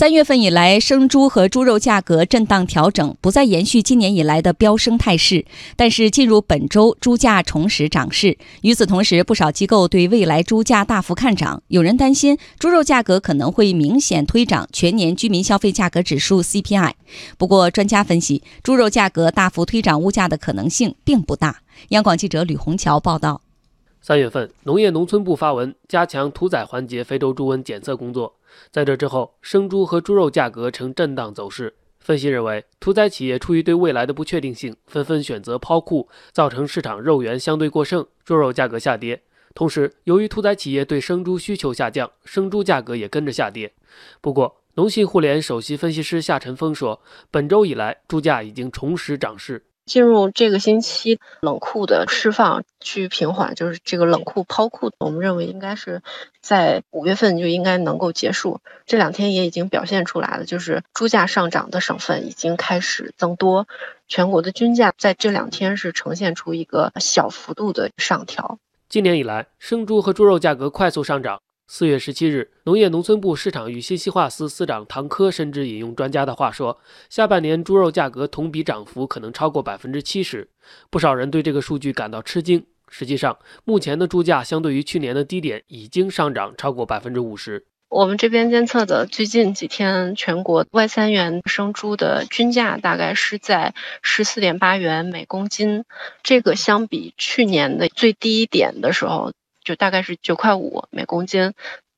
三月份以来，生猪和猪肉价格震荡调整，不再延续今年以来的飙升态势。但是，进入本周，猪价重拾涨势。与此同时，不少机构对未来猪价大幅看涨。有人担心，猪肉价格可能会明显推涨全年居民消费价格指数 CPI。不过，专家分析，猪肉价格大幅推涨物价的可能性并不大。央广记者吕红桥报道。三月份，农业农村部发文加强屠宰环节非洲猪瘟检测工作。在这之后，生猪和猪肉价格呈震荡走势。分析认为，屠宰企业出于对未来的不确定性，纷纷选择抛库，造成市场肉源相对过剩，猪肉价格下跌。同时，由于屠宰企业对生猪需求下降，生猪价格也跟着下跌。不过，农信互联首席分析师夏晨峰说，本周以来，猪价已经重拾涨势。进入这个星期，冷库的释放趋于平缓，就是这个冷库抛库，我们认为应该是在五月份就应该能够结束。这两天也已经表现出来了，就是猪价上涨的省份已经开始增多，全国的均价在这两天是呈现出一个小幅度的上调。今年以来，生猪和猪肉价格快速上涨。四月十七日，农业农村部市场与信息化司司长唐科甚至引用专家的话说，下半年猪肉价格同比涨幅可能超过百分之七十。不少人对这个数据感到吃惊。实际上，目前的猪价相对于去年的低点已经上涨超过百分之五十。我们这边监测的最近几天，全国外三元生猪的均价大概是在十四点八元每公斤，这个相比去年的最低点的时候。就大概是九块五每公斤，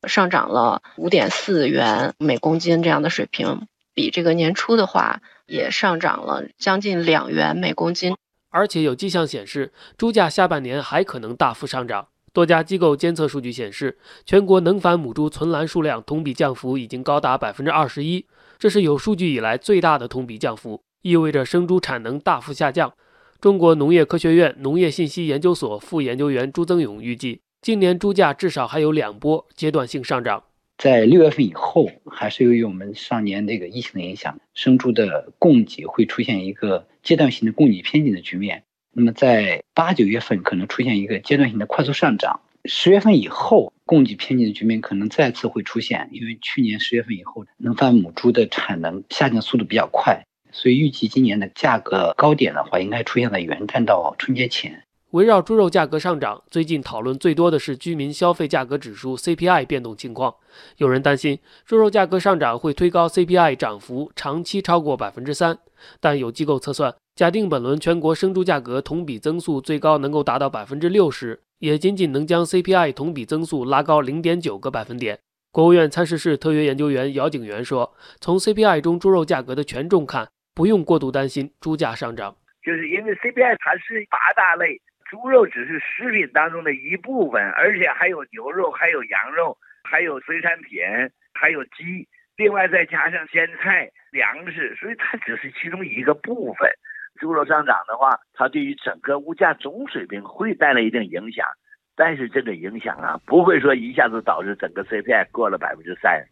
上涨了五点四元每公斤这样的水平，比这个年初的话也上涨了将近两元每公斤。而且有迹象显示，猪价下半年还可能大幅上涨。多家机构监测数据显示，全国能繁母猪存栏数量同比降幅已经高达百分之二十一，这是有数据以来最大的同比降幅，意味着生猪产能大幅下降。中国农业科学院农业信息研究所副研究员朱增勇预计。今年猪价至少还有两波阶段性上涨，在六月份以后，还是由于我们上年这个疫情的影响，生猪的供给会出现一个阶段性的供给偏紧的局面。那么在八九月份可能出现一个阶段性的快速上涨，十月份以后供给偏紧的局面可能再次会出现，因为去年十月份以后能繁母猪的产能下降速度比较快，所以预计今年的价格高点的话，应该出现在元旦到春节前。围绕猪肉价格上涨，最近讨论最多的是居民消费价格指数 CPI 变动情况。有人担心猪肉价格上涨会推高 CPI 涨幅，长期超过百分之三。但有机构测算，假定本轮全国生猪价格同比增速最高能够达到百分之六十，也仅仅能将 CPI 同比增速拉高零点九个百分点。国务院参事室特约研究员姚景元说：“从 CPI 中猪肉价格的权重看，不用过度担心猪价上涨，就是因为 CPI 它是八大类。”猪肉只是食品当中的一部分，而且还有牛肉，还有羊肉，还有水产品，还有鸡，另外再加上鲜菜、粮食，所以它只是其中一个部分。猪肉上涨的话，它对于整个物价总水平会带来一定影响，但是这个影响啊，不会说一下子导致整个 CPI 过了百分之三。